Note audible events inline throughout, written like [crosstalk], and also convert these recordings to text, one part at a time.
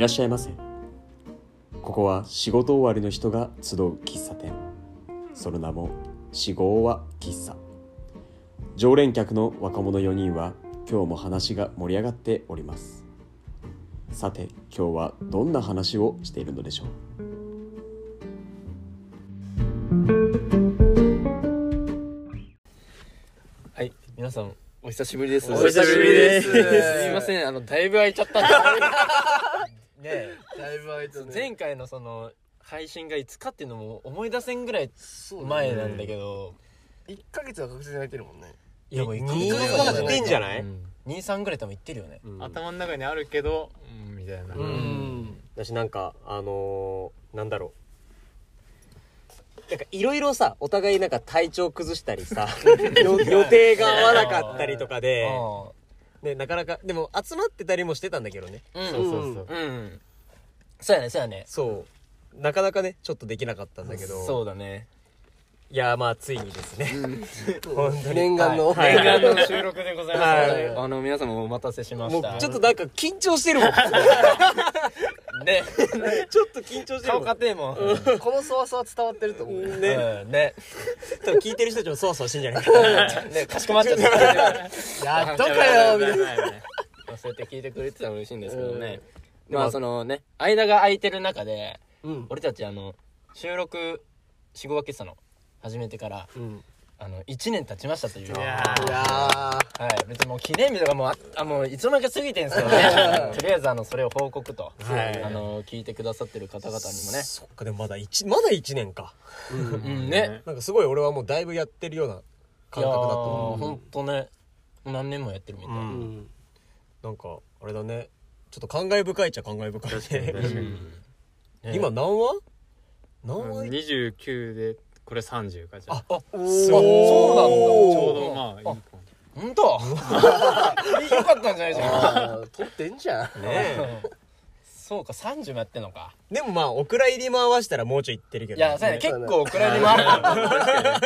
らっしゃいませ。ここは仕事終わりの人が集う喫茶店。その名も四号は喫茶。常連客の若者4人は今日も話が盛り上がっております。さて今日はどんな話をしているのでしょう？はい、皆さんお久しぶりです。お久しぶりです。すみません、あのだいぶ空いちゃったんですねえだいぶ空いたね。前回のその配信がいつかっていうのも思い出せんぐらいそう前なんだけど、1ヶ月は確実に空いてるもんね。いやもう一二ヶ月ヶ月ってんじゃない？二三ぐらい多分いってるよね。頭の中にあるけど、うん、みたいな、うん。私なんかあのー、なんだろう。なんかいろいろさお互いなんか体調崩したりさ [laughs] よ予定が合わなかったりとかで、あね、なかなかでも集まってたりもしてたんだけどね。あうん。そうそうそう、うん。そうやね、そうやね。そう。なかなかねちょっとできなかったんだけど。そうだね。いやまあついにですね、[laughs] 本当に。念願の。はい。念願の収録でございます。はい。あの皆様お待たせしまもした。うちょっとなんか緊張してるもん [laughs] ね、[laughs] ちょっと緊張してる顔もん。かてえもん。このそわそわ伝わってると思うねうん。ね、多分聞いてる人たちもそわそわしてんじゃないか。なね、かしこまっちゃった。[laughs] やっとかよみたいな。そうやって聞いてくれてたら嬉しいんですけどね。まあそのね、間が空いてる中で、うん。俺たちあの、収録、四五分けしたの、始めてから、うんあの、1年経ちましたという。いやはい。別にもう記念日とかもうあ、あもういつの間にか過ぎてんすけどね。とりあえずあの、それを報告と、はい。あの、聞いてくださってる方々にもね。そっかでもまだ一まだ1年か。うん、ね。なんかすごい俺はもうだいぶやってるような感覚だったいやーもんほんとね、何年もやってるみたい。ううん。んなんかあれだね。ちょっと感慨深いっちゃ感慨深いね。ね [laughs] 今何話？何話？29でこれ30かじゃあああ、そうなんだ。ちょうどまあいい本当？[laughs] よかったんじゃないじゃん。あー撮ってんじゃんねえそうか、30もやってんのか。でもまあお蔵入りも合わせたらもうちょいいってるけどいや、そうやね、結構お蔵入りもある。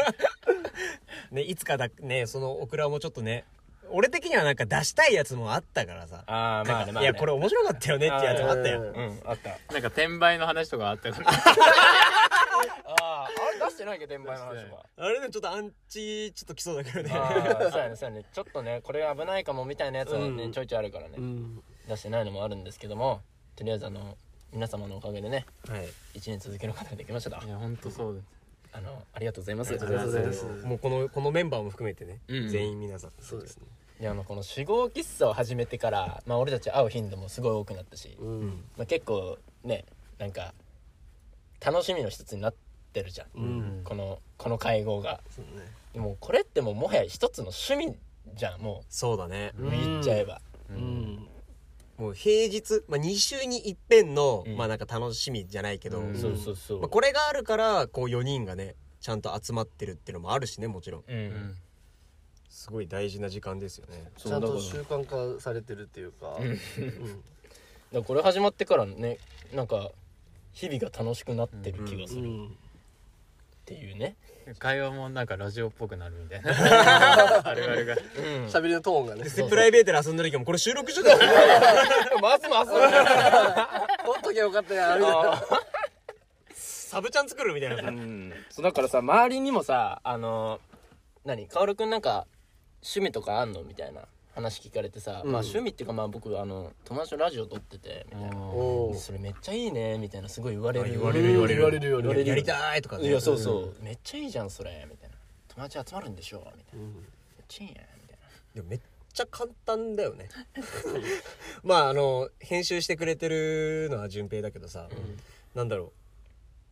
[laughs] ねいつかだねそのオクラもちょっとね俺的にはなんか出したいやつもあったからさああ、まあね、まあね。いやこれ面白かったよねってやつもあったようんうん、あった。なんか転売の話とかあったから [laughs] ああ、あれ出してないけど、転売の話とか。あれでもちょっとアンチちょっと来そうだけどねああ、そうやね、そうやね。ちょっとね、これ危ないかもみたいなやつはね、うんちょいちょいあるからね。うん出してないのもあるんですけども、とりあえずあの、皆様のおかげでね、はい1年続けることができましたとい。や本当そうですあの、ありがとうございます。ありがとうございますもうこのこのメンバーも含めてね、うん全員皆さんそうですねいや、あの、この死亡喫茶を始めてから、まあ俺たち会う頻度もすごい多くなったし、うんまあ、結構ねなんか楽しみの一つになってるじゃん、うん。このこの会合が。そうね。でもこれってもうもはや一つの趣味じゃんもそうだね、う言っちゃえば、うん。もう平日、まあ、2週に一遍の、うん。まあなんか楽しみじゃないけど、うん。そうそうそう、まあ、これがあるからこう4人がねちゃんと集まってるっていうのもあるしねもちろん。うん、うん。すごい大事な時間ですよね。ちゃんと習慣化されてるっていうか。うん。うん。[laughs] だこれ始まってからねなんか日々が楽しくなってる気がする。っうんていうね、会話もなんかラジオっぽくなるみたいな。[laughs] あるあるが。うん、喋りのトーンがね。でプライベートで遊んだ時もこれ収録中だよ。[laughs] ますます。撮っときゃよかったやみたいなサブちゃん作るみたいなさ。うん。そうだからさ周りにもさあの何？薫くんなんか趣味とかあんの？みたいな話聞かれてさ、うん。まあ趣味っていうかまあ僕あの友達とラジオ撮っててみたいな。おそれめっちゃいいねみたいなすごい言われる。あ言われる言われる。言われる言われる。やりたいとかね。いやそうそう、めっちゃいいじゃんそれ。みたいな。友達集まるんでしょみたいな、うん。めっちゃいいやんみたいでもめっちゃ簡単だよね。[laughs] まああの編集してくれてるのは順平だけどさ、なんだろ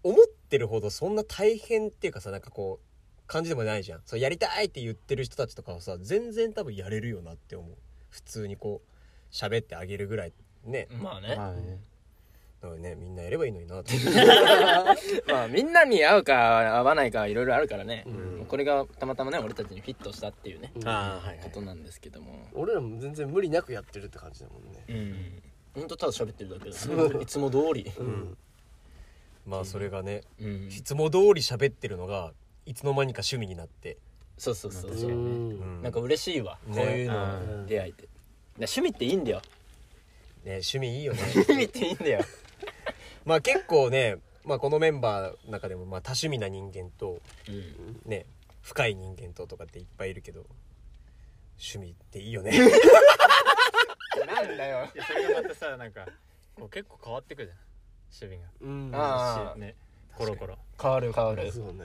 う。思ってるほどそんな大変っていうかさなんかこう感じでもないじゃん。そうやりたいって言ってる人たちとかはさ全然多分やれるよなって思う。普通にこう喋ってあげるぐらいね。なまあね、まあね。だからねみんなやればいいのにな。っ [laughs] てまあみんなに合うか合わないかいろいろあるからね、ん。これがたまたまね俺たちにフィットしたっていうね、うん。ああはいことなんですけども。俺らも全然無理なくやってるって感じだもんね。うん。ほんとただ喋ってるだけですいつも通り。うん。まあそれがねうん。いつも通り喋ってるのがいつの間にか趣味になって、そうそうそうそう、うん。なんか嬉しいわ、ね。こういうの出会えて、で趣味っていいんだよ。趣味いいよね。趣味っていいんだよ。まあ結構ね、まあ、このメンバーの中でもまあ多趣味な人間とうん。ね深い人間ととかっていっぱいいるけど趣味っていいよね。なんだよ。いやそれがまたさなんかこう結構変わってくじゃん。守備が。うん。あしねコロコロ。変わる変わる。そうね。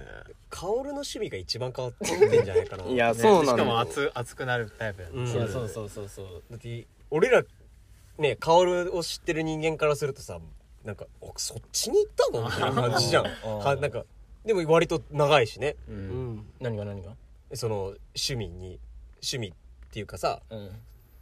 薫の趣味が一番変わってんじゃないかな。いいやね。そうなしかも熱熱くなるタイプやね。うん。いやそうそうそうそう。だって俺らね薫を知ってる人間からするとさなんか「おそっちに行ったの?」みたいな感じじゃん。[laughs] うんはなんかでも割と長いしね。ううん。ん何が何が？その趣味に趣味っていうかさうん。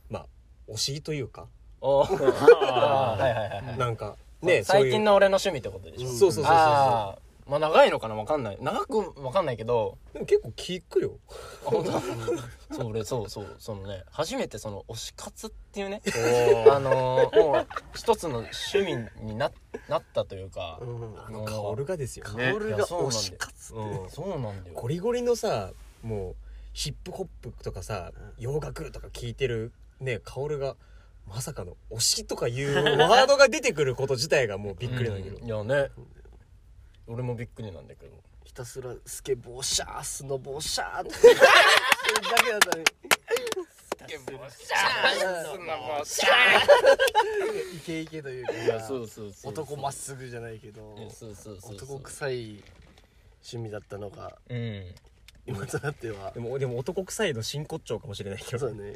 まあ推しというか。あー。はいはいはいはいなんかね最近のの俺の趣味ってことでしょ？そうそうそうそうああまあ長いのかな？わかんない。長くわかんないけど。でも結構聞くよ。あ本当？[laughs] そう俺そうそうそのね初めてその推し活っていうねおあのーもう一つの趣味にななったというかうん。あの薫がですよね。薫が推し活うん。そうなんだよ。ゴリゴリのさもうヒップホップとかさ洋楽とか聞いてるね薫がまさかの推しとかいうワードが出てくること自体がもうびっくりなんだけど、うん。いやね。俺もびっくりなんだけど。ひたすらスケボーシャースノボーシャーって。それだけだったのにイケイケというかいやそうそうそう。男まっすぐじゃないけどそうそうそうそう。男臭い趣味だったのがうん。今となっては。でもでも男臭いの真骨頂かもしれないけど。そうね。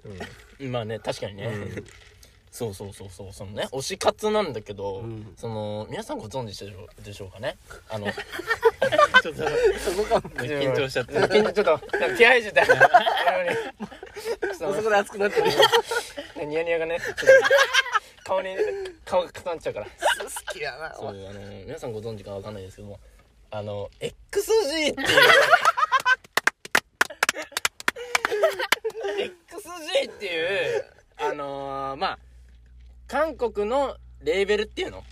まあね確かにね、そうそうそうそうそのね推し活なんだけど、うん。その皆さんご存知でしょうでしょうかね？あの [laughs] ちょっとそこか緊張しちゃって。緊張ちょっとなんか気合い入って。たそこで熱くなってるニヤニヤがねちょっと顔に顔が固まっちゃうから。好きやな。そうあの皆さんご存知かわかんないですけどもあの XG っていう。XG っていうあのー、まあ韓国のレーベルっていうの？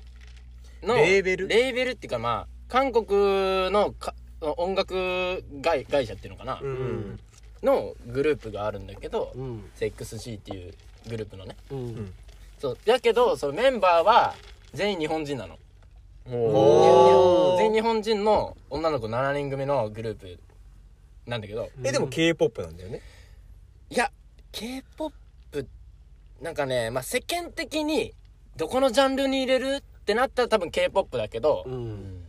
のレーベル？レーベルっていうかまあ韓国のか音楽会会社っていうのかな、うんうん。のグループがあるんだけど、うん、XG っていうグループのね。うん。そう。だけどそのメンバーは全員日本人なの。全員日本人の女の子7人組のグループなんだけど。えでも k p o p なんだよね。いや k p o p なんかね、まあ、世間的にどこのジャンルに入れるってなったら多分 k p o p だけど、うん。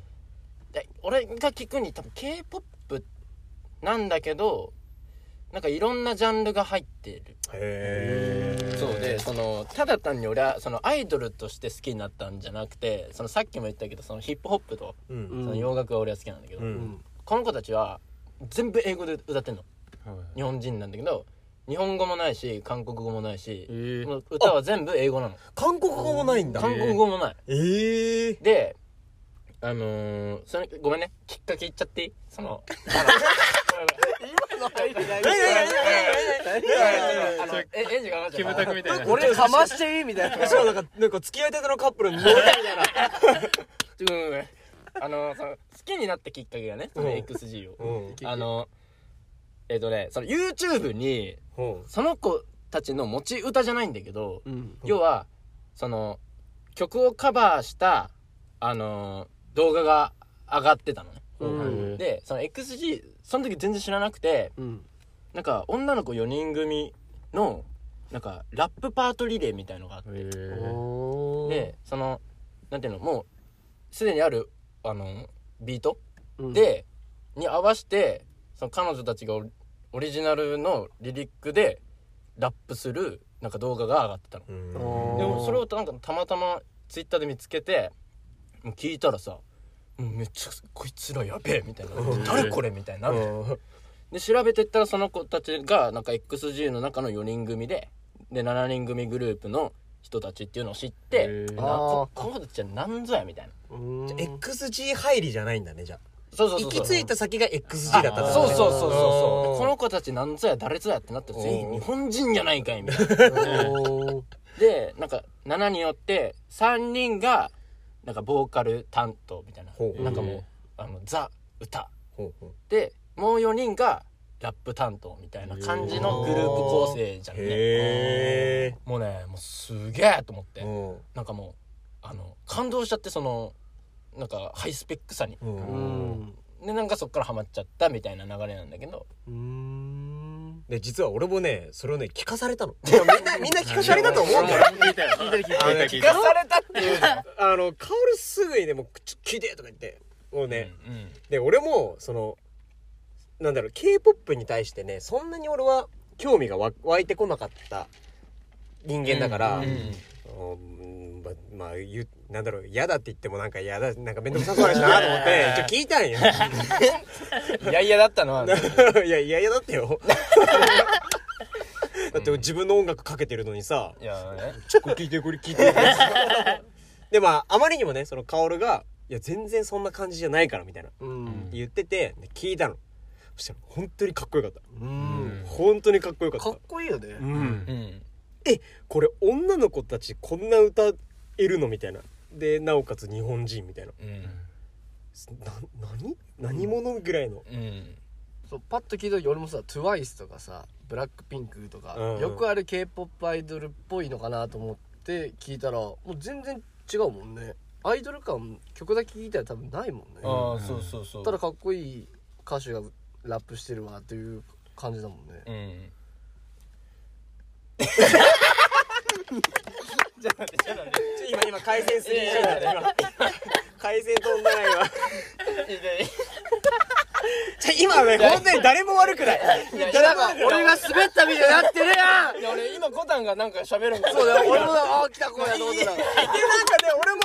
で俺が聞くに多分 k p o p なんだけどなんかいろんなジャンルが入ってる。へえそうでそのただ単に俺はそのアイドルとして好きになったんじゃなくてそのさっきも言ったけどそのヒップホップとうん。うん。その洋楽が俺は好きなんだけど、うん。うんこの子たちは全部英語で歌ってんの。はい。日本人なんだけど日本語もないし韓国語もないしえ、ーもう歌は全部英語なの。韓国語もないんだ。韓国語もない。ええ。であのー、それごめんね。きっかけ言っちゃっていい？その今の入りないあのえエンジンがかかっちキムゃうタクみたいな。俺かましていいみたいな。しかもなんかなんか付き合いたてのカップルに乗れたみたいな。ごめん。ごめんあのその好きになったきっかけがねそのうん。XG を、うん。あのえっ、とねその YouTube にほその子たちの持ち歌じゃないんだけど、うん。要はその曲をカバーしたあの動画が上がってたのね、う。ん。でその XG その時全然知らなくてうん。なんか女の子4人組のなんかラップパートリレーみたいのがあって、でそのなんていうのもうすでにあるあのビートうん。で、に合わせてその彼女たちがオリジナルのリリックでラップするなんか動画が上がってたの。でもそれをなんかたまたまツイッターで見つけてもう聞いたらさめっちゃこいつらやべえみたいな。うん誰これみたいになで調べてったらその子たちがなんか XG の中の4人組でで7人組グループの人たちっていうのを知って、ここの子たちは何ぞやみたいな。うん。じゃあ XG 入りじゃないんだねじゃあそうそうそう行き着いた先が XG だったんだね。そうそうそうそう。そうこの子たち何ぞや誰ぞやってなって全員日本人じゃないかいみたいな。でなんか7人よって3人がなんかボーカル担当みたいな。ほう。なんかもうあのザ歌。ほうほう。でもう4人がラップ担当みたいな感じのグループ構成じゃんね。へもうねもうすげえと思って。えうん。なんかもうあの感動しちゃってそのなんかハイスペックさに。でなんかそっからハマっちゃったみたいな流れなんだけど。うん。で実は俺もねそれをね聞かされたの。みんなみんな聞かされたと思うんだよ聞いたよ聞いた聞いたあのね聞いたされたっていうあのカオルすぐにねもうちょ聞いてとか言って。もうね、うんで俺もそのなんだろう k p o p に対してねそんなに俺は興味がわ湧いてこなかった人間だから、うんうんままあ言うなんだろう嫌だって言ってもなんか嫌だなんか面倒くさそうだしなと思って [laughs] 一応聞いたんよ。[laughs] いやいやだったの。は [laughs] いやいやいやだってよ。だって自分の音楽かけてるのにさいやね「ちょっと聞いてこれ聞いて」でまああまりにもねその薫が「いや全然そんな感じじゃないから」みたいなうん。言っててで聞いたの。そしたら本当にかっこよかった。うん。本当にかっこよかった。かっこいいよね。うん。うんえこれ女の子たちこんな歌えるの？みたいな。でなおかつ日本人みたいな。うん。な何？何者ぐらいの？うん。そうパッと聞いた時俺もさ TWICE とかさブラックピンクとか、うん。よくある k p o p アイドルっぽいのかなと思って聞いたらもう全然違うもんね。アイドル感曲だけ聞いたら多分ないもんね。ああそうそうそう。ただかっこいい歌手がラップしてるわという感じだもんね。うん [laughs] じゃあ待ってじゃあ待って。ちょ今今回線 3G だった今回線飛んだな今ちょ今ね本当に誰も悪くない誰も悪くない俺が滑ったみたいになってるやん。いや俺今コタンがなんか喋るんだそうだよ俺も。ああ来た子やと思ってた。でなんかね俺も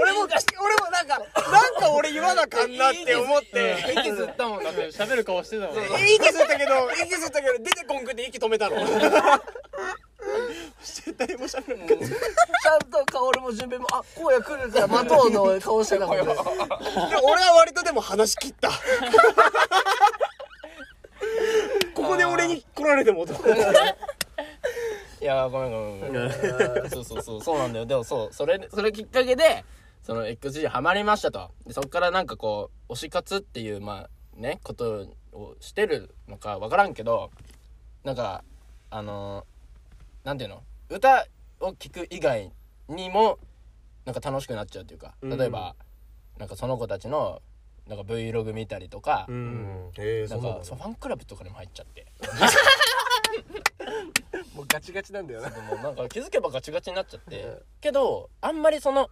俺も俺もなんかなんか俺言わなあかんなって思って。息吸ったもんだって喋る顔してたもん。ね息吸ったけど息吸ったけど出てこんくて息止めたのそして誰も喋らなかったちゃんと薫も順平も。あ荒野来るから待とうの顔してたもんね。[laughs] で俺は割とでも話し切った。ここで俺に来られてもといやごめんごめん。ごめん。そうそうそう。そうなんだよ。でもそうそれそれきっかけでその XG ハマりましたと。でそっからなんかこう推し活っていうまあねことをしてるのかわからんけどなんかあのなんていうの？歌を聴く以外にもなんか楽しくなっちゃうというか例えば、なんかその子たちのなんか Vlog 見たりとか、うん。へえなそうんなんだ。かそうファンクラブとかにも入っちゃって。[laughs] もうガチガチなんだよな。でもなんか気づけばガチガチになっちゃって。けどあんまりその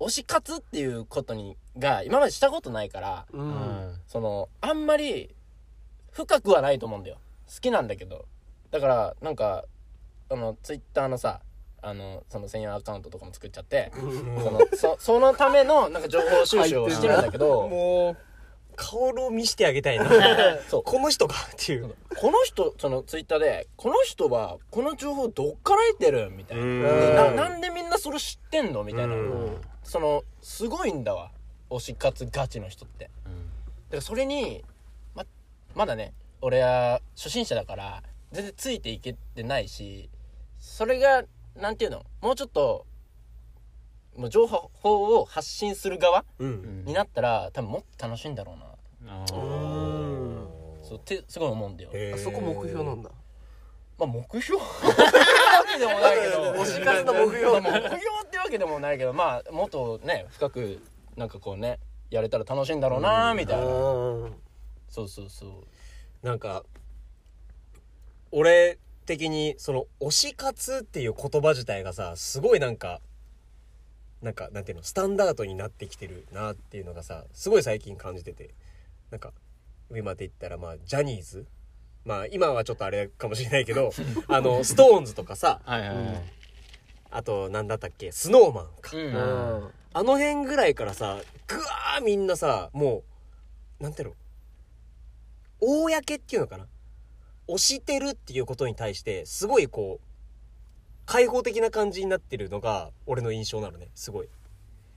推し活っていうことにが今までしたことないからううんん。そのあんまり深くはないと思うんだよ。好きなんだけど。だからなんかあのツイッターのさあのその専用アカウントとかも作っちゃってそのそそのためのなんか情報収集をしてるんだけど [laughs] もう顔を見してあげたいな。[laughs] そう。この人かっていう。この人そのツイッターでこの人はこの情報どっから得てるみたいな。ななんでみんなそれ知ってんの？みたいな。うん。そのすごいんだわ。推し活ガチの人って。だからそれにままだね俺は初心者だから全然ついていけてないしそれがなんていうの？もうちょっともう情報を発信する側うん。になったら多分もっと楽しいんだろうな。そうってすごい思うんだよ。あそこ目標なんだ。まあ目標？ってわけでもないけど。推し活の目標。まあ目標ってわけでもないけど [laughs] まあもっとね深くなんかこうねやれたら楽しいんだろうなみたいな。うんそうそうそう。なんか俺的にその推し活っていう言葉自体がさすごいなんかなんかなんていうのスタンダードになってきてるなっていうのがさすごい最近感じてて。なんか今で言ったらまあジャニーズ？まあ今はちょっとあれかもしれないけど [laughs] あのストーンズとかさ。はいはいはい。あとなんだったっけ？スノーマンか。うん。うん。あの辺ぐらいからさぐわーみんなさもうなんていうの？公っていうのかな？推してるっていうことに対してすごいこう開放的な感じになってるのが俺の印象なのねすごい。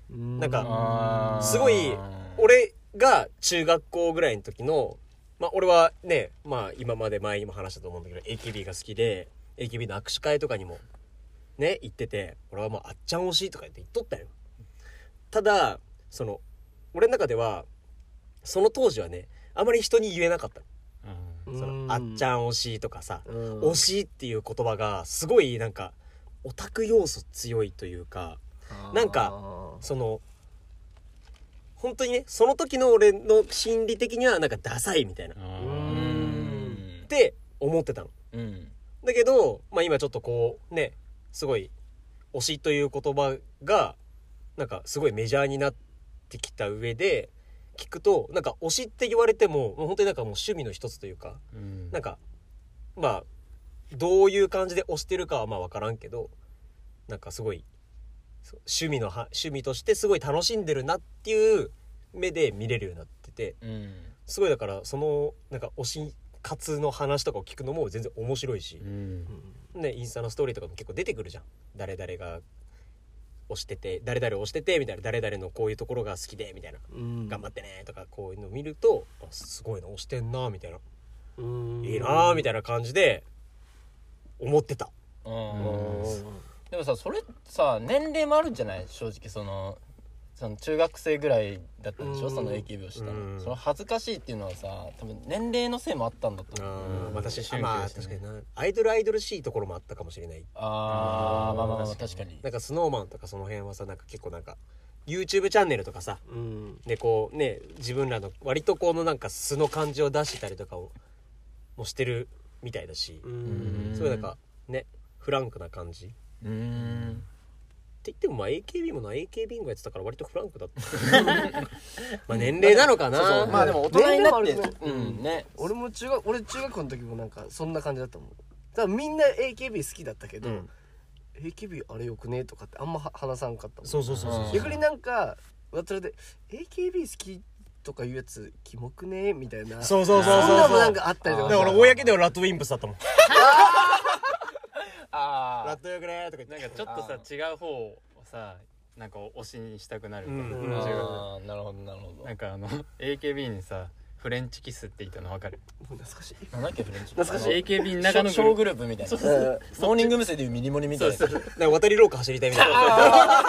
なんかすごい俺が中学校ぐらいの時のまあ俺はねまあ今まで前にも話したと思うんだけど AKB が好きで AKB の握手会とかにもね行ってて俺はもうあっちゃん推しとか言って言っとったよ。ただその俺の中ではその当時はねあまり人に言えなかったそのうん。あっちゃん推しとかさうん。推しっていう言葉がすごいなんかオタク要素強いというかなんかその本当にねその時の俺の心理的にはなんかダサいみたいな。って思ってたの。うん。だけど、まあ、今ちょっとこうねすごい推しという言葉がなんかすごいメジャーになってきた上で聞くとなんか推しって言われてももう本当になんかもう趣味の一つというかうん。なんかまあどういう感じで推してるかはまあ分からんけどなんかすごい趣味のは趣味としてすごい楽しんでるなっていう目で見れるようになっててうん。すごいだからそのなんか推し活の話とかを聞くのも全然面白いしう、ん。ね、インスタのストーリーとかも結構出てくるじゃん。誰々が推してて誰々推しててみたいな誰々のこういうところが好きでみたいな。うん。頑張ってねとかこういうのを見るとあすごいな推してんなみたいな。うん。いいなみたいな感じで思ってた。でもさそれさ年齢もあるんじゃない？正直そのその中学生ぐらいだったんでしょ？うん。その AKB をしたの。うん。その恥ずかしいっていうのはさ多分年齢のせいもあったんだと思う。あまあ確かに。宗教まあ確かにな。アイドルアイドルしいところもあったかもしれない。あーまあまあまあ確かに。なんかスノーマンとかその辺はさなんか結構なんか YouTube チャンネルとかさうん。でこうね自分らの割とこのなんか素の感じを出したりとかをもしてるみたいだし、ううん。んそういうなんかねフランクな感じって言ってもまあ AKB もな AKB がやってたから割とフランクだった。[laughs] まあ年齢なのかな。そうそう。まあでも大人になって年齢もあるねうん。ね。俺も中学俺中学校の時もなんかそんな感じだったもん。多分みんな AKB 好きだったけど、うん。AKB あれよくねとかってあんまは話さんかったもん。そうそうそうそうう。ん。逆になんか渡るで AKB 好きとかいうやつキモくねみたいな。そうそうそうそうそんなのもなんかあったりとかだから俺公ではラッドウィンプスだったもん [laughs] あラッドよくねとか言って。なんかちょっとさ違う方をさなんか推しにしたくなるみたいな、うん。ああーなるほどなるほど。なんかあの AKB にさフレンチキスって言ったの分かる？もう懐かしい。なんだっけフレンチ懐かしい。AKB の中の小グループみたいな。モーニング娘。でいうミニモニみたいな。そうそう渡り廊下走りたいみたいな。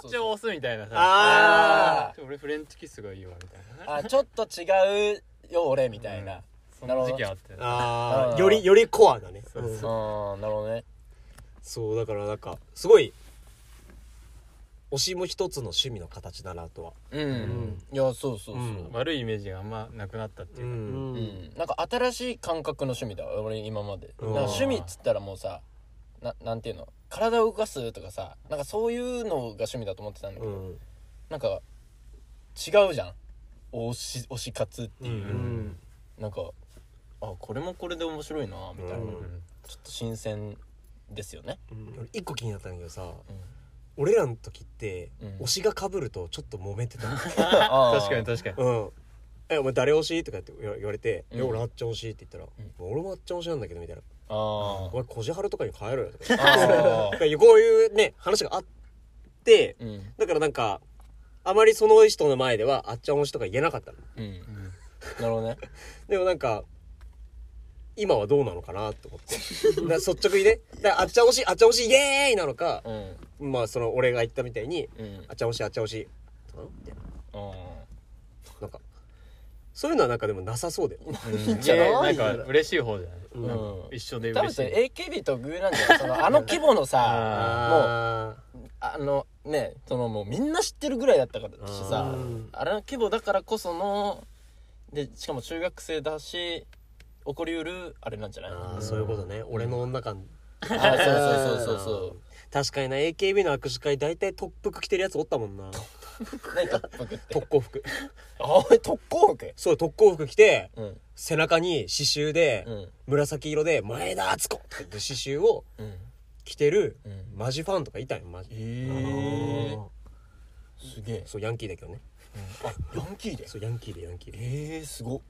そっちを押すみたいなさあちょ俺フレンチキスがいいわみたいな。あちょっと違うよ俺みたいな。その時期あってあー。よりよりコアだね。うんああなるほどねそうだからなんかすごい推しも一つの趣味の形だなとは。うん。いやそうそうそう。うん。悪いイメージがあんまなくなったっていうか、ん。うん。なんか新しい感覚の趣味だわ。俺今まで。うん。なんか趣味っつったらもうさななんていうの？体を動かすとかさなんかそういうのが趣味だと思ってたんだけど、うん。なんか違うじゃん。推し推し活っていう、うんうん。なんかあこれもこれで面白いなみたいな、うん。ちょっと新鮮ですよね、俺一個気になったんだけどさうん。俺らの時ってうん。推しが被るとちょっと揉めてた。[laughs] 確かに確かに。うん。えお前誰推し？とかって言わ言われて「うん。俺あっちゃん推し」って言ったら「俺もあっちゃん推しなんだけど」みたいな。あ「お前こじはるとかに帰ろよ」とか。ー。[laughs] あこういうね話があってーうん。だからなんかあまりその人の前ではあっちゃん推しとか言えなかったの。うん。なるほどね。[laughs] でもなんか今はどうなのかなと思って。[laughs] だ率直にね。あっちゃん推しあっちゃん推しイエーイなのかうん。まあその俺が言ったみたいにうん。あっちゃん推しあっちゃん推しんみたいなんかそういうのはなんかでもなさそうだよ。ねーいいんいじゃないやな。んか嬉しい方じゃない、うん。なん。か一緒で嬉しい。れ AKB 特有なんじゃないそのあの規模のさあもうあのねそのもうみんな知ってるぐらいだったからしさうん。あれの規模だからこそのでしかも中学生だし起こりうるあれなんじゃない？あーそういうことね。俺の女感 [laughs] あそうそうそうそう確かにな。AKB の握手会大体特服着てるやつおったもんな。そう何特服って？特攻服。[laughs] あれ特攻服？そう特攻服着てうん。背中に刺繍でうん。紫色で「前田敦子」って刺繍をうん。着てるうん。マジファンとかいたんよマジ。ええすげえ。そうヤンキーだけどね。あヤンキーで？そうヤンキーでヤンキーで。ええすごっ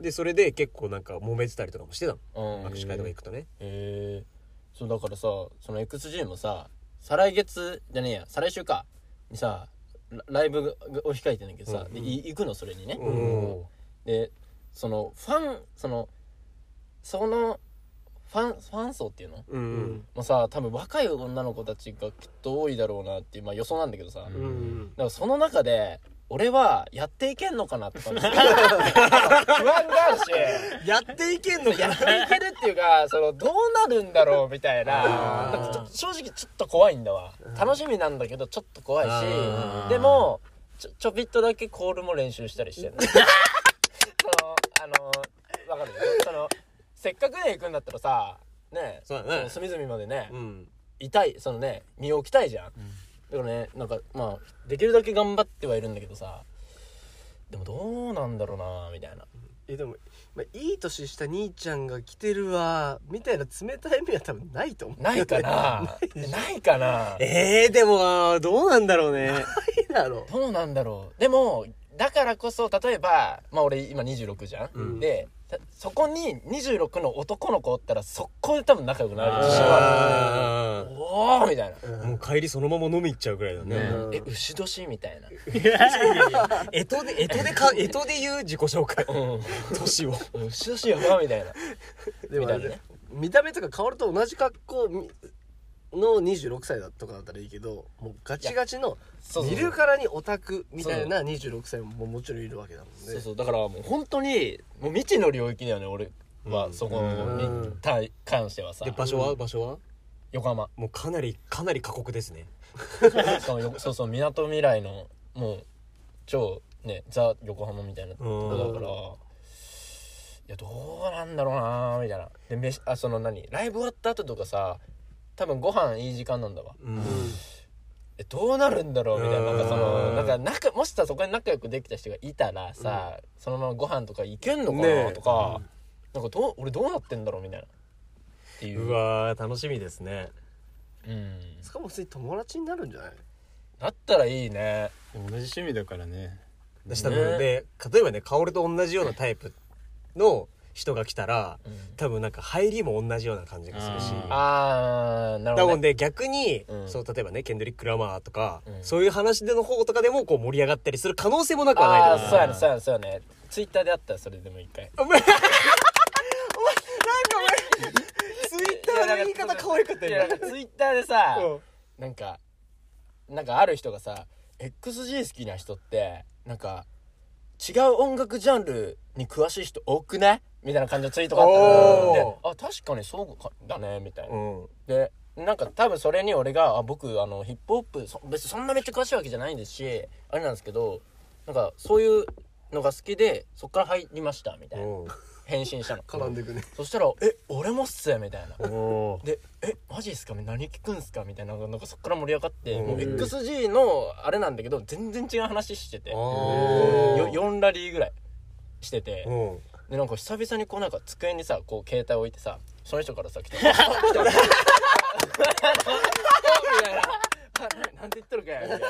でそれで結構なんか揉めてたりとかもしてたの。うん。握手会とか行くとね。へえそうだからさその XG もさ再来月じゃねえや。再来週か。にさラライブを控えてんだけどさ、うん。でい行くのそれにね、うん。でそのファンそのそのファンファン層っていうの？うん。もうさ多分若い女の子たちがきっと多いだろうなっていう、まあ、予想なんだけどさ、うん。だかうんらその中で俺はやっていけんのかなとか [laughs] 不安があるしやっていけんのかやなっていけるっていうかそのどうなるんだろうみたいな。正直ちょっと怖いんだわ。楽しみなんだけどちょっと怖いし。でもちょちょびっとだけコールも練習したりしてる [laughs] そのあのわかるよ。そのせっかくね行くんだったらさねそうだね。の隅々までね、うん。痛いそのね身を置きたいじゃん、だからねなんかまあできるだけ頑張ってはいるんだけどさでもどうなんだろうなみたいな。えでも、まあ、いい年した兄ちゃんが来てるわみたいな冷たい目は多分ないと思うないかな。ないかな。えー、でもどうなんだろうね。ないだろどうなんだろう。でもだからこそ例えばまあ俺今26じゃん、うん。でたそこに26の男の子おったら速攻で多分仲良くなる自信はあるあおおみたいな、ーもう帰りそのまま飲み行っちゃうぐらいだね。ねうんえ牛年みたいな。えとで [laughs] えとでか [laughs] えとで言う自己紹介。う年を。ん牛年やばみたいな。でもね。見た目とか変わると同じ格好みの26歳だとかだったらいいけどもうガチガチのそうそう見るからにオタクみたいな26歳ももちろんいるわけだもんねそうそう。だからもう本当にもう未知の領域だよね俺は、うん。そこうんに対関してはさ。で場所は？場所は？横浜。もうかなりかなり過酷ですね。しかもよそうそうみなとみらいのもう超ねザ横浜みたいなとこだから。いやどうなんだろうなみたいな。で飯あその何？ライブ終わった後とかさ多分ご飯いい時間なんだわ。うん。えどうなるんだろう？みたいな。なんかそのうんなんか仲もしさそこに仲良くできた人がいたらさ、そのままご飯とか行けんのかねえ。なとか、なんかどう俺どうなってんだろうみたいな。っていう。うわー楽しみですね。うん。しかも普通に友達になるんじゃない？だったらいいね。同じ趣味だからね。私多ね。分で例えばね薫と同じようなタイプの人が来たらうん。多分なんか入りも同じような感じがするし。あーなるほど、ね、だもんで逆に、うん。そう例えばねケンドリック・ラマーとか、うん。そういう話での方とかでもこう盛り上がったりする可能性もなくはないそうやねそうやねそうやね。ツイッターであったらそれでも一回お前なんかお前ツイッターの言い方可愛かったいや今なんかツイッターでさうん。なんかなんかある人がさ XG 好きな人ってなんか違う音楽ジャンルに詳しい人多くねみたいな感じのツイートがあったであ確かにそうかだねみたいな、うん。でなんか多分それに俺があ僕あのヒップホップそ別にそんなめっちゃ詳しいわけじゃないんですしあれなんですけどなんかそういうのが好きでそっから入りましたみたいな。うん返信したの。[laughs] 絡んでいくね。そしたら「え俺もっすよ」みたいな。で「えマジっすか？何聞くんすか?」みたいななんかそっから盛り上がってもううん XG のあれなんだけど全然違う話してて。あよー4ラリーぐらいしてて。うんでなんか久々にこうなんか机にさこう携帯置いてさその人からさ来て「あ来た [laughs] みたいな。あ [laughs] なんて言っとるかやみたいな。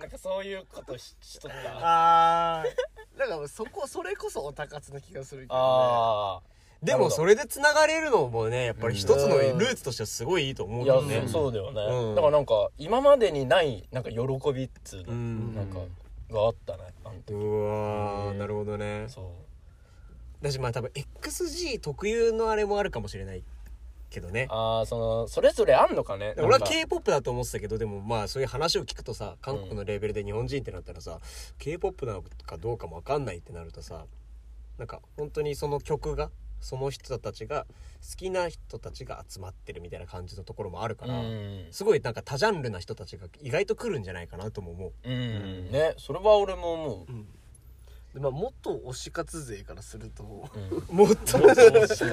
なんかそういうことししとった。あー。だからそこそれこそオタ活な気がするけど、ね、あでもそれで繋がれるのもねやっぱり一つのルーツとしてはすごいいいと思あいけどね。そそうだよね、うん。だからなんか今までにないなんか喜びっつうの、うん。なんかがあったねあの時。うわーなるほどね。そうだしまあ多分 XG 特有のあれもあるかもしれないけどね。ああそのそれぞれあんのかね？俺は k p o p だと思ってたけどでもまあそういう話を聞くとさ韓国のレベルで日本人ってなったらさ、k p o p なのかどうかも分かんないってなるとさなんか本当にその曲がその人たちが好きな人たちが集まってるみたいな感じのところもあるかうら、ん。すごいなんか多ジャンルな人たちが意外と来るんじゃないかなとも思う。うん。ねそれは俺も思う、でまあ、もっと推し活勢からするとうん。もっともっと推し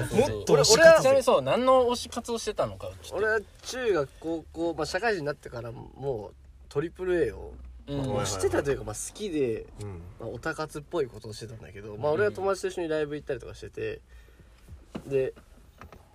俺は活ちなみにそう何の推し活をしてたのか俺は中学高校、まあ、社会人になってからもうトリプル a を、してたというか、まあ、好きで、うん。まあ、オタ活っぽいことをしてたんだけど、まあ、俺は友達と一緒にライブ行ったりとかしててで、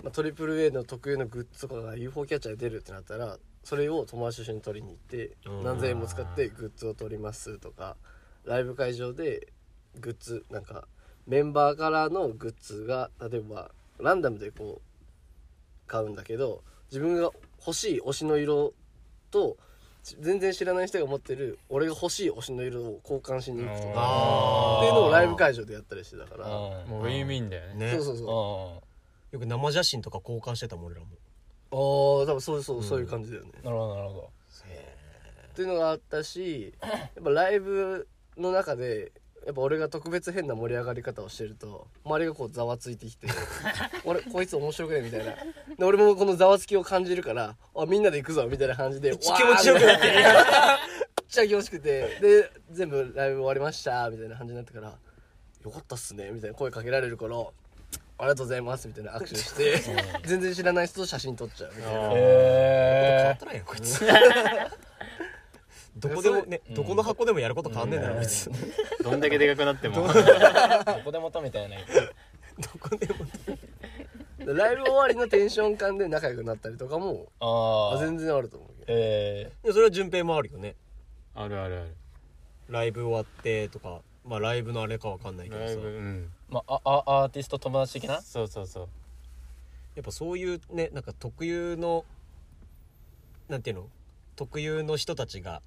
まあ、トリプル a の特有のグッズとかが UFO キャッチャーで出るってなったらそれを友達と一緒に取りに行ってうん。何千円も使ってグッズを取りますとかライブ会場でグッズなんかメンバーからのグッズが例えばランダムでこう買うんだけど自分が欲しい推しの色と全然知らない人が持ってる俺が欲しい推しの色を交換しに行くとかあっていうのをライブ会場でやったりしてたから。うんもうウィンウィンだよね。ね。そうそうそう。よく生写真とか交換してたもん俺らも。ああ多分そうそうそういう感じだよね、なるほどなるほど。っていうのがあったしやっぱライブの中でやっぱ俺が特別変な盛り上がり方をしてると周りがこうざわついてきて「[laughs] 俺こいつ面白くない」みたいな。で俺もこのざわつきを感じるから「あみんなで行くぞ」みたいな感じで気持ちよくなってる。めっちゃ気持ちよくてで全部ライブ終わりましたみたいな感じになってから「よかったっすね」みたいな声かけられるから「ありがとうございます」みたいな握手して [laughs] 全然知らない人と写真撮っちゃうみたいな。変わへってないよこいつ [laughs] どこでもねどこの箱でもやること変わんねえんだろこいつどどんだけでかくなっても。え [laughs] どこでも止めたやない [laughs] こでもでライブ終わりのテンション感で仲良くなったりとかもああ全然あると思うけど。えいやそれは順平もあるよね。あるあるある。ライブ終わってとかまあライブのあれかわかんないけどさ。うん。ー、まあああアーティスト友達的な？そうそうそう。やっぱそういうねなんか特有のなんていうの？特有の人たちが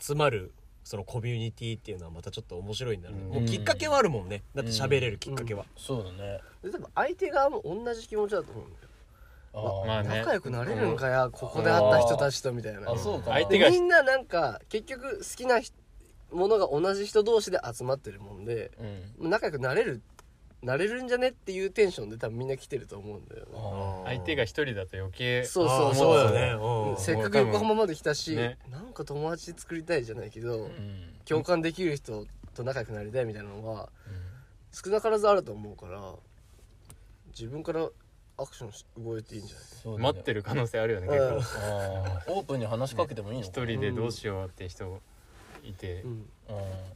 集まるそのコミュニティっていうのはまたちょっと面白いんだろうね、うん。もうきっかけはあるもんね。だって喋れるきっかけは、そうだね。で多分相手側も同じ気持ちだと思うんだよまあね。仲良くなれるんかや、ここで会った人たちとみたいな。あそうかな相手がでみんななんか結局好きな人ものが同じ人同士で集まってるもんでうん。仲良くなれるなれるんじゃねっていうテンションで多分みんな来てると思うんだよね。あ相手が一人だと余計そうそうそうだよね。うん。せっかく横浜まで来たし、ね。なんか友達作りたいじゃないけど、ーうん。共感できる人と仲良くなりたいみたいなのは少なからずあると思うから自分からアクションし動いていいんじゃない？待ってる可能性あるよねうん。結構。オープンに話しかけてもいいの一人でどうしようって人いて。うん。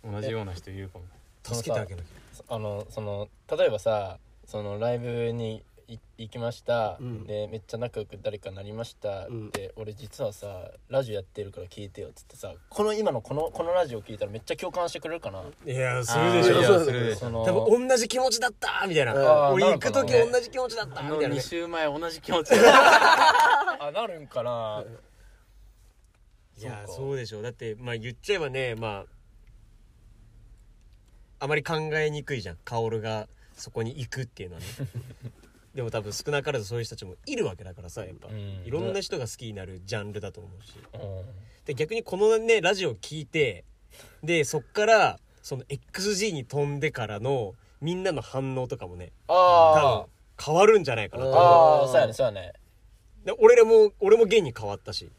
うん。同じような人いるかも。助けてあげなきあのその例えばさそのライブにい行きました、うん。でめっちゃ仲良く誰かなりました、うん。で俺実はさラジオやってるから聞いてよっつってさこの今のこのこのラジオ聞いたらめっちゃ共感してくれるかな。ゃいやするでしょ。そうやするでしょ。その多分同じ気持ちだったみたいな、うん俺行く時同じ気持ちだった2みたいなね。週前同じ気持ち [laughs] あなるんかな。いやそうか。そうでしょ。うだってまあ言っちゃえばねまああまり考えにくいじゃん。薫がそこに行くっていうのはね。[laughs] でも多分少なからずそういう人たちもいるわけだからさやっぱ、うん。いろんな人が好きになるジャンルだと思うし。うん。で逆にこのねラジオ聞いてでそっからその XG に飛んでからのみんなの反応とかもね多あ分変わるんじゃないかなとあ思う。ああそうやねそうやね。で俺らも俺も現に変わったし。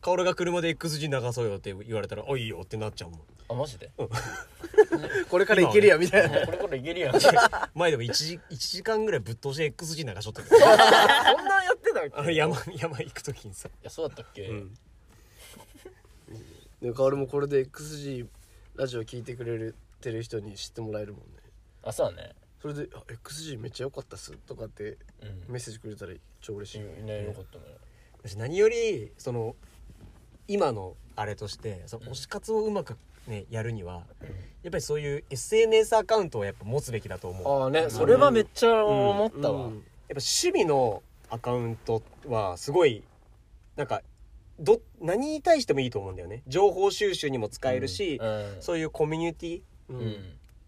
薫が車で XG 流そうよって言われたら「あいいよ」ってなっちゃうもんあマジで？これからいけるやみたいな。これこれいけるやん。[laughs] 前でも1時 ,1 時間ぐらいぶっ通して XG 流しとったけど [laughs] そんなんやってたっあの山山行く時にさ、いやそうだったっけ、うん、で薫もこれで XG ラジオ聞いてくれてる人に知ってもらえるもんね。あそうだね。それであ「XG めっちゃ良かったっす」とかってうん。メッセージくれたら超嬉しい。よいないよかったね。私何よりその今のあれとしてその推し活をうまくねやるにはやっぱりそういう SNS アカウントをやっぱ持つべきだと思う。ああねそれはめっちゃ思ったわ、うん。やっぱ趣味のアカウントはすごいなんかど何に対してもいいと思うんだよね。情報収集にも使えるし、うん。そういうコミュニティ。ううんん。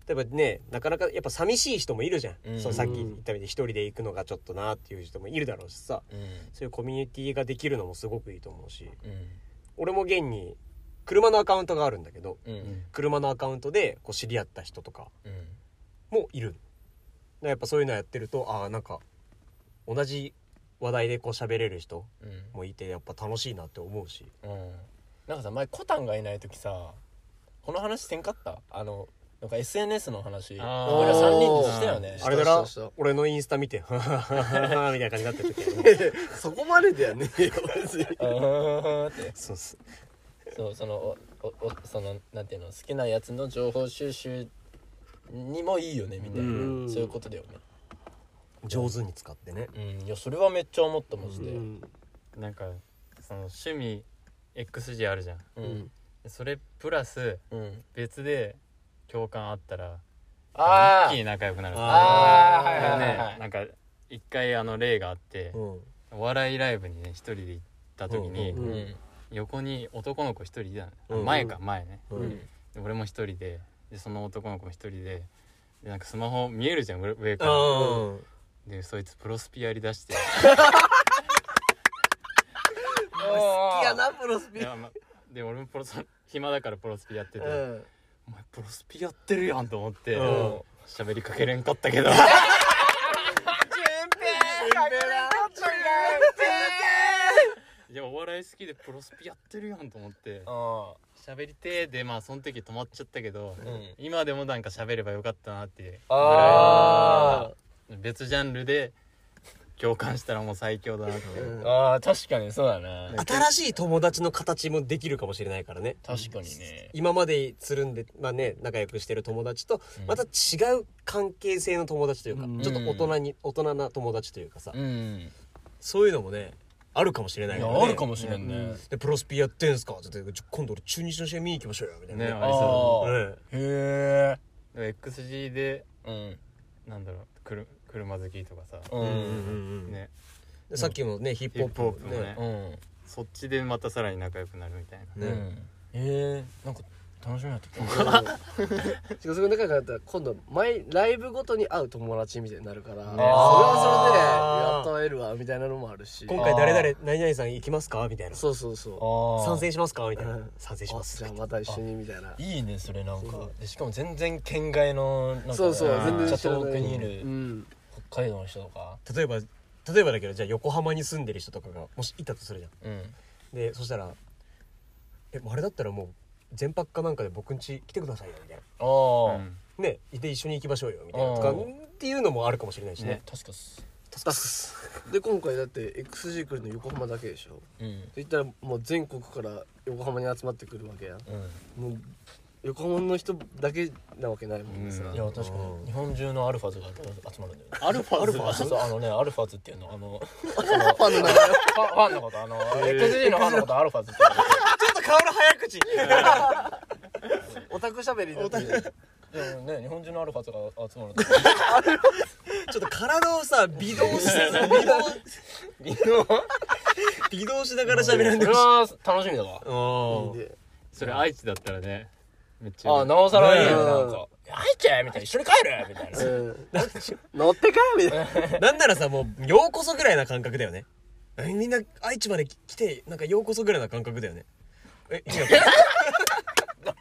例えばねなかなかやっぱ寂しい人もいるじゃん、うん。そのさっき言ったみたいに一人で行くのがちょっとなっていう人もいるだろうしさ。うん。そういうコミュニティができるのもすごくいいと思うし。うん。俺も現に車のアカウントがあるんだけどうん。車のアカウントでこう知り合った人とかうん。もいるやっぱそういうのやってるとああなんか同じ話題でこう喋れる人うん。もいてやっぱ楽しいなって思うし。うん。なんかさ前コタンがいない時さこの話せんかった？あのなんか SNS の話。あー。俺ら3人でしたよね。あれだな。したした俺のインスタ見てはははははみたいな感じになってる時 [laughs] そこまでではねえよ別に。そうっすそうそのおおおそのなんていうの好きなやつの情報収集にもいいよねみたいな、うん。そういうことだよね。上手に使ってね。うん。いやそれはめっちゃ思ったマジで。うん。なんかその趣味 XG あるじゃん。うん。それプラスうん。別で共感あったらあー。一気に仲良くなる。あー。はいはいはいねはい。なんか一回あの例があってうん。お笑いライブにね一人で行った時にうん。うん横に男の子一人いたのうん。前か前ね。で俺も一人ででその男の子も一人ででなんかスマホ見えるじゃん上上から。あでそいつプロスピやりだして。[laughs] 好きやなプロスピ。いやまで俺もプロス暇だからプロスピやってて、うん。お前プロスピやってるやんと思ってうん。喋、りかけれんかったけど [laughs] いやお笑い好きでプロスピやってるやんと思って。あ喋りてーでまあその時止まっちゃったけど、うん。今でもなんか喋ればよかったなっていうあ別ジャンルで共感したらもう最強だなって、う。ん。ああ確かにそうだね。新しい友達の形もできるかもしれないからね。確かにね。今までつるんで、まあね、仲良くしてる友達とうん。また違う関係性の友達というか、うん。ちょっと大人に大人な友達というかさ、うん。そういうのもねあるかもしれないいからねやあるかもしれんね。でプロスピやってんすか？って言って今度俺中日の試合見に行きましょうよみたいな。ねねああねへえ。で XG でうん。なんだろうくる車好きとかさ、ううんうんうん。んね。でさっきもねヒップホップもヒップホップもね。うん。そっちでまたさらに仲良くなるみたいな、ね。うん。へえなんか楽しみになった。[laughs] しかもそこ仲良くなったら今度毎ライブごとに会う友達みたいになるから、それはそれでやっと会えるわみたいなのもあるし。今回誰々何々さん行きますか？みたいな。そうそうそう。参戦しますか？みたいな。うん。参戦します。じゃあまた一緒にみたいな。いいねそれなんか。そうでしかも全然県外のなんかそうそう全然遠くにいうるん。北海道の人とか。例えば例えばだけどじゃあ横浜に住んでる人とかがもしいたとするじゃん。うん。でそしたら「えあれだったらもう全泊かなんかで僕ん家来てくださいよ」みたいな。ああ。うん「ねで一緒に行きましょうよ」みたいな。とかうんっていうのもあるかもしれないしね。ね確かっす。助かっす。で今回だって XG 来るの横浜だけでしょ。うん。って言ったらもう全国から横浜に集まってくるわけやん。うん。もう横浜の人だけなわけないもんねさ、うん。いや確かうん。に日本中のアルファズが集まるんだよね。アルファズあそうそうあのねアルファズっていうのあの [laughs] ファンの名前ファンファンのことあの XG のファンのことアルファズって言うちょっと顔の早口オタクしゃべりでもね日本中のアルファズが集まる [laughs] ちょっと体をさ微動し微動微動？微動しながら喋らんでほしいそれは楽しみだわ。うん。でそれ愛知だったらねめっちゃあなおさらいいよねなんか「入っちゃえ!」みたいな「一緒に帰る!」みたいな。うん。乗ってかみたいな。なんならさもうようこそぐらいな感覚だよね。えみんな愛知まで来てなんかようこそぐらいな感覚だよねえ違う [laughs]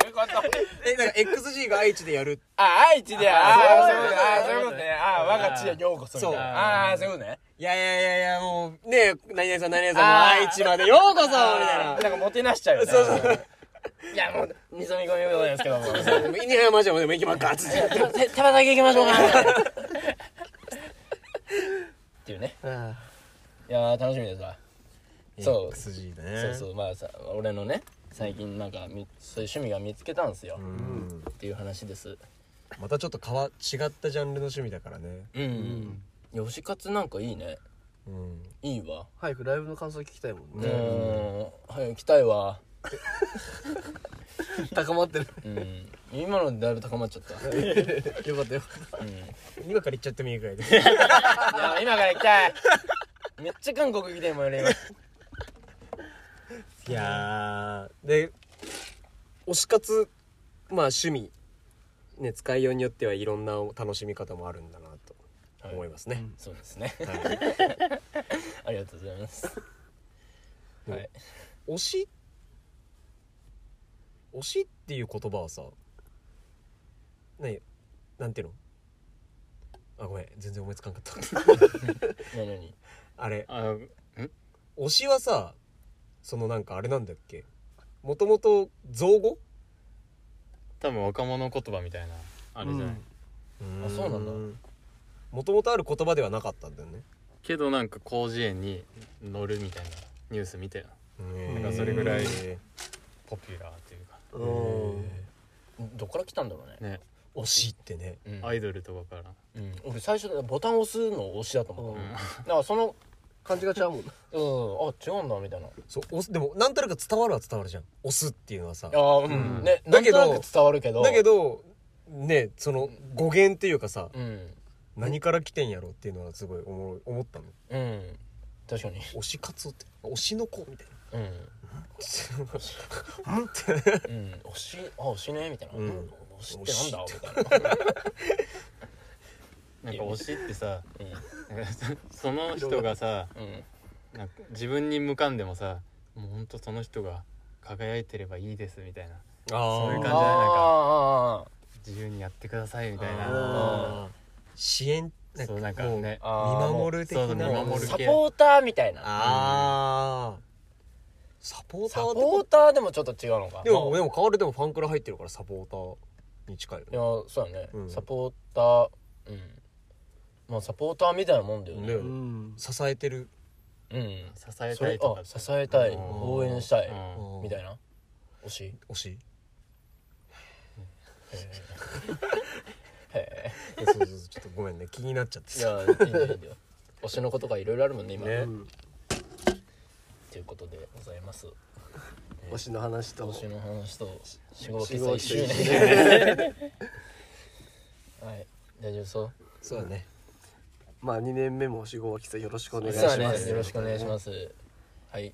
えなんか XG が愛知でやる。あ愛知でああそういうことあそういうことね。あ我が地へようこそみたいそう。なああそういうことね。いやいやいやいやもうね何々さん何々さんも愛知までようこそみたいな。なんかもてなしちゃうよね。そうそう。いやもう味噌煮込みでございますけど。もイニハヤマジャでも行きまっかっつって手手羽だけ行きましょう。かっていうね。あいやー楽しみですわそう。XG ねそうそうまあさ俺のね最近なんかみそういう趣味が見つけたんですよ。うん。っていう話です。またちょっと変わ違ったジャンルの趣味だからね。うんいや推し活なんかいいね。うん。いいわ。早くライブの感想聞きたいもんうね。ん。はい行きたいわ。高まってる。うん。今のでだいぶ高まっちゃった。うんいよかったよ。今から言っちゃってもいいくらいで。[laughs] や今から行きたい。めっちゃ韓国行きたいもん俺今いやーで推し活まあ趣味ね使いようによってはいろんな楽しみ方もあるんだなと思いますね、そうですね。はい。[laughs] ありがとうございます。はい。推し推しっていう言葉はさ何なんていうの？あごめん全然思いつかんかった。[laughs] 何何？あれ。あん推しはさそのなんかあれなんだっけ？もともと造語？多分若者言葉みたいなあれじゃない、あそうなんだ。もともとある言葉ではなかったんだよね。けどなんか広辞苑に載るみたいなニュース見てよ。なんかそれぐらいポピュラーっていうか。うん。どっから来たんだろうね。ね。推しってね。うん。アイドルとかから。うん。俺最初ボタン押すの押しだと思った。うん。だからその感じがちゃうもんな。うん。あ違うんだみたいな。そう押すでもなんとなく伝わるは伝わるじゃん。押すっていうのはさ。ああうん、うん。ねだけどなんとなく伝わるけど。だけどねその語源っていうかさうん。何から来てんやろっていうのはすごい思う思ったの。うん。確かに。推し活って推しの子みたいな。うん。[laughs] うんって。うん。推しあ推しねみたいな、うん。推しってなんだみたいな [laughs] なんか推しってさうん。なんかその人がさうん。なんか自分に向かんでもさもうほんとその人が輝いてればいいですみたいな。あそういう感じあ自由にやってくださいみたいな。支援なんそうなんかね見守る的そうなサポーターみたいな。ああサポータサーってポーターでもちょっと違うのか。でもまあ。でも変わるでもファンクラ入ってるからサポーターに近いよいやねそうだね、うん。サポーターうんまあサポーターみたいなもんだよね。ね。うん。支えてる。うん。支えそれたいとか。あ支えたい。うん。応援したい。うん。みたいな。推し。推し？へえ [laughs] そうそうそう。ちょっとごめんね。気になっちゃってえいさやいいんだよいいんだよ。推しのことがいろいろあるもんね今。ね。うん。ということでございます。[laughs] 推しの話と。推しの話と。四号機四号機1周年。[laughs] はい。大丈夫そう？そうだねまあ2年目も四号機さんよろしくお願いします。ね。よろしくお願いします。はい。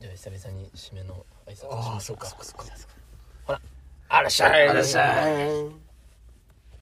じゃあ久々に締めの挨拶しああましょうっかそっかそっか。ほらあらっしゃいあらっしゃい